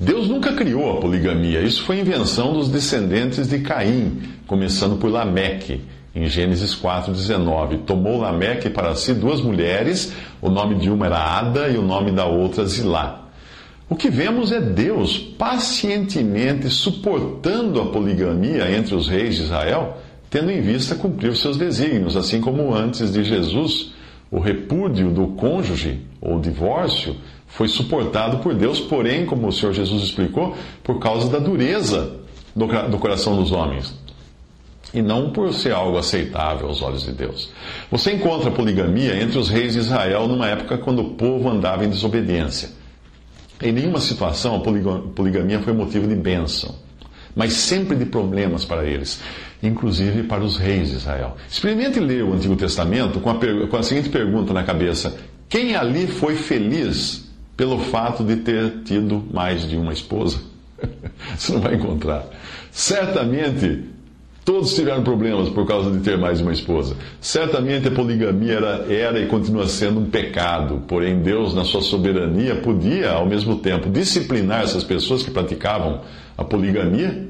Deus nunca criou a poligamia, isso foi invenção dos descendentes de Caim, começando por Lameque, em Gênesis 4,19. Tomou Lameque para si duas mulheres, o nome de uma era Ada e o nome da outra Zilá. O que vemos é Deus pacientemente suportando a poligamia entre os reis de Israel, tendo em vista cumprir os seus desígnios, assim como antes de Jesus, o repúdio do cônjuge ou divórcio foi suportado por Deus, porém, como o Senhor Jesus explicou, por causa da dureza do, do coração dos homens e não por ser algo aceitável aos olhos de Deus. Você encontra a poligamia entre os reis de Israel numa época quando o povo andava em desobediência. Em nenhuma situação a poligamia foi motivo de bênção, mas sempre de problemas para eles, inclusive para os reis de Israel. Experimente ler o Antigo Testamento com a, com a seguinte pergunta na cabeça: quem ali foi feliz pelo fato de ter tido mais de uma esposa? Você não vai encontrar. Certamente Todos tiveram problemas por causa de ter mais de uma esposa. Certamente a poligamia era, era, e continua sendo um pecado, porém Deus, na sua soberania, podia, ao mesmo tempo, disciplinar essas pessoas que praticavam a poligamia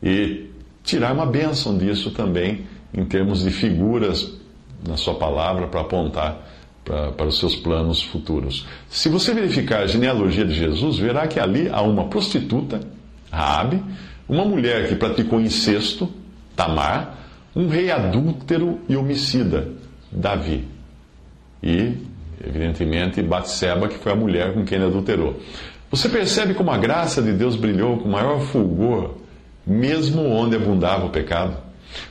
e tirar uma bênção disso também, em termos de figuras na sua palavra para apontar para, os seus planos futuros. Se você verificar a genealogia de Jesus, verá que ali há uma prostituta, Raabe, uma mulher que praticou incesto, Tamar, um rei adúltero e homicida, Davi. E, evidentemente, Batseba, que foi a mulher com quem ele adulterou. Você percebe como a graça de Deus brilhou com maior fulgor, mesmo onde abundava o pecado?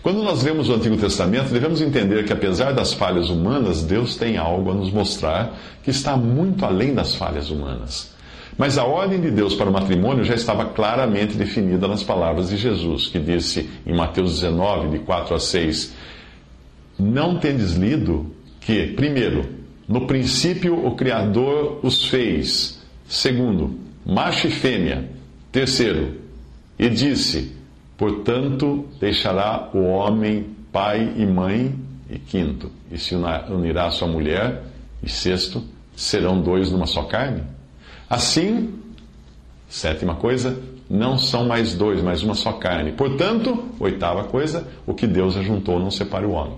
Quando nós lemos o Antigo Testamento, devemos entender que, apesar das falhas humanas, Deus tem algo a nos mostrar que está muito além das falhas humanas. Mas a ordem de Deus para o matrimônio já estava claramente definida nas palavras de Jesus, que disse em Mateus 19, de 4 a 6: Não tendes lido que, primeiro, no princípio o Criador os fez, segundo, macho e fêmea, terceiro, e disse: Portanto, deixará o homem pai e mãe, e quinto, e se unirá a sua mulher, e sexto, serão dois numa só carne? Assim, sétima coisa, não são mais dois, mas uma só carne. Portanto, oitava coisa, o que Deus ajuntou não separe o homem.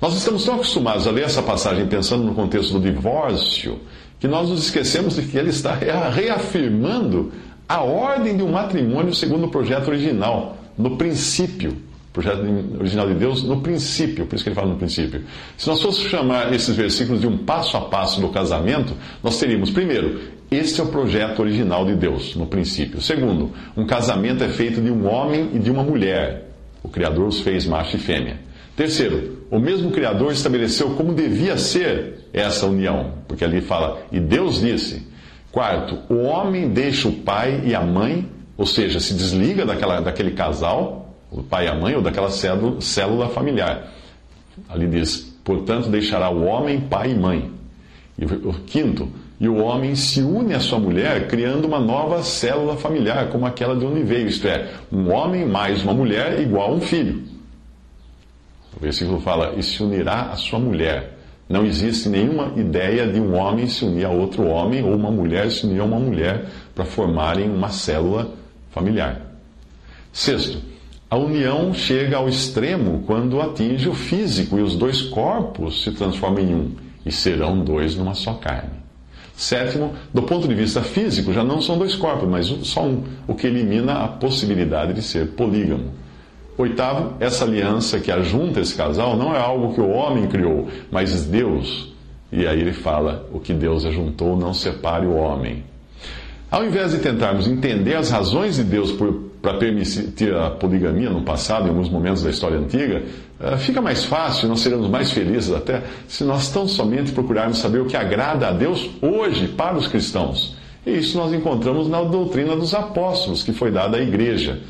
Nós estamos tão acostumados a ler essa passagem pensando no contexto do divórcio, que nós nos esquecemos de que ele está reafirmando a ordem de um matrimônio segundo o projeto original, no princípio. Projeto original de Deus no princípio, por isso que ele fala no princípio. Se nós fôssemos chamar esses versículos de um passo a passo do casamento, nós teríamos, primeiro, este é o projeto original de Deus, no princípio. Segundo, um casamento é feito de um homem e de uma mulher. O Criador os fez macho e fêmea. Terceiro, o mesmo Criador estabeleceu como devia ser essa união, porque ali fala, e Deus disse. Quarto, o homem deixa o pai e a mãe, ou seja, se desliga daquela, daquele casal, o pai e a mãe, ou daquela célula, célula familiar. Ali diz, portanto, deixará o homem pai e mãe. E o quinto, e o homem se une à sua mulher, criando uma nova célula familiar, como aquela de onde veio, isto é, um homem mais uma mulher igual a um filho. O versículo fala: e se unirá à sua mulher. Não existe nenhuma ideia de um homem se unir a outro homem ou uma mulher se unir a uma mulher para formarem uma célula familiar. Sexto, a união chega ao extremo quando atinge o físico e os dois corpos se transformam em um e serão dois numa só carne. Sétimo, do ponto de vista físico, já não são dois corpos, mas só um, o que elimina a possibilidade de ser polígamo. Oitavo, essa aliança que ajunta esse casal não é algo que o homem criou, mas Deus. E aí ele fala: o que Deus ajuntou não separe o homem. Ao invés de tentarmos entender as razões de Deus para permitir a poligamia no passado, em alguns momentos da história antiga, eh, fica mais fácil, nós seremos mais felizes até, se nós tão somente procurarmos saber o que agrada a Deus hoje para os cristãos. E isso nós encontramos na doutrina dos apóstolos, que foi dada à igreja,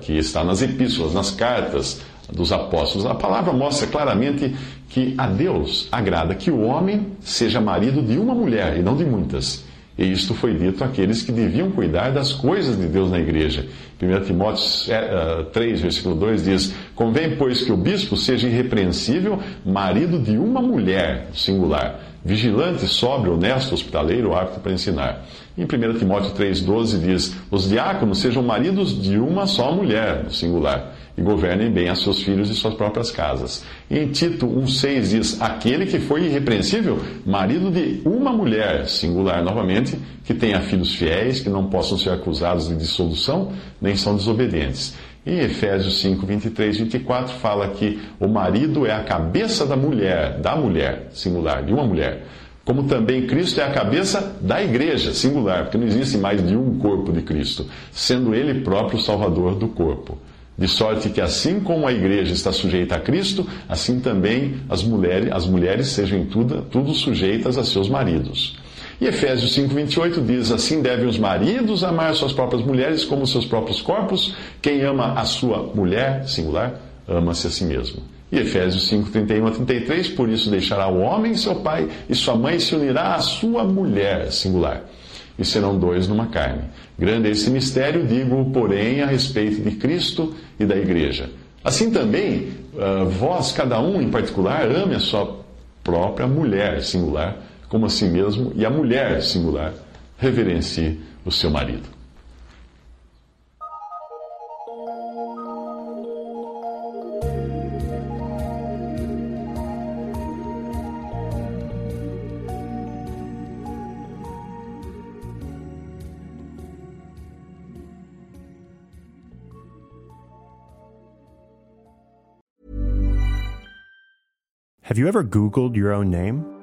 que está nas epístolas, nas cartas dos apóstolos. A palavra mostra claramente que a Deus agrada que o homem seja marido de uma mulher e não de muitas e isto foi dito àqueles que deviam cuidar das coisas de Deus na igreja. 1 Timóteo 3, versículo 2 diz: Convém, pois, que o bispo seja irrepreensível, marido de uma mulher, singular, vigilante, sóbrio, honesto, hospitaleiro, apto para ensinar. Em 1 Timóteo 3,12 diz: Os diáconos sejam maridos de uma só mulher, singular e governem bem a seus filhos e suas próprias casas. Em Tito 1,6 diz: Aquele que foi irrepreensível, marido de uma mulher, singular novamente, que tenha filhos fiéis, que não possam ser acusados de dissolução, nem são desobedientes. Em Efésios 5, 23 e 24 fala que o marido é a cabeça da mulher, da mulher, singular, de uma mulher. Como também Cristo é a cabeça da igreja, singular, porque não existe mais de um corpo de Cristo, sendo ele próprio o salvador do corpo. De sorte que, assim como a igreja está sujeita a Cristo, assim também as mulheres, as mulheres sejam em tudo, tudo sujeitas a seus maridos. E Efésios 5,28 diz: Assim devem os maridos amar suas próprias mulheres como seus próprios corpos. Quem ama a sua mulher, singular, ama-se a si mesmo. E Efésios 5, 31 a 33, por isso deixará o homem seu pai e sua mãe se unirá à sua mulher, singular e serão dois numa carne. Grande é esse mistério, digo, porém, a respeito de Cristo e da igreja. Assim também, uh, vós, cada um em particular, ame a sua própria mulher, singular, como a si mesmo, e a mulher, singular, reverencie o seu marido. Have you ever Googled your own name?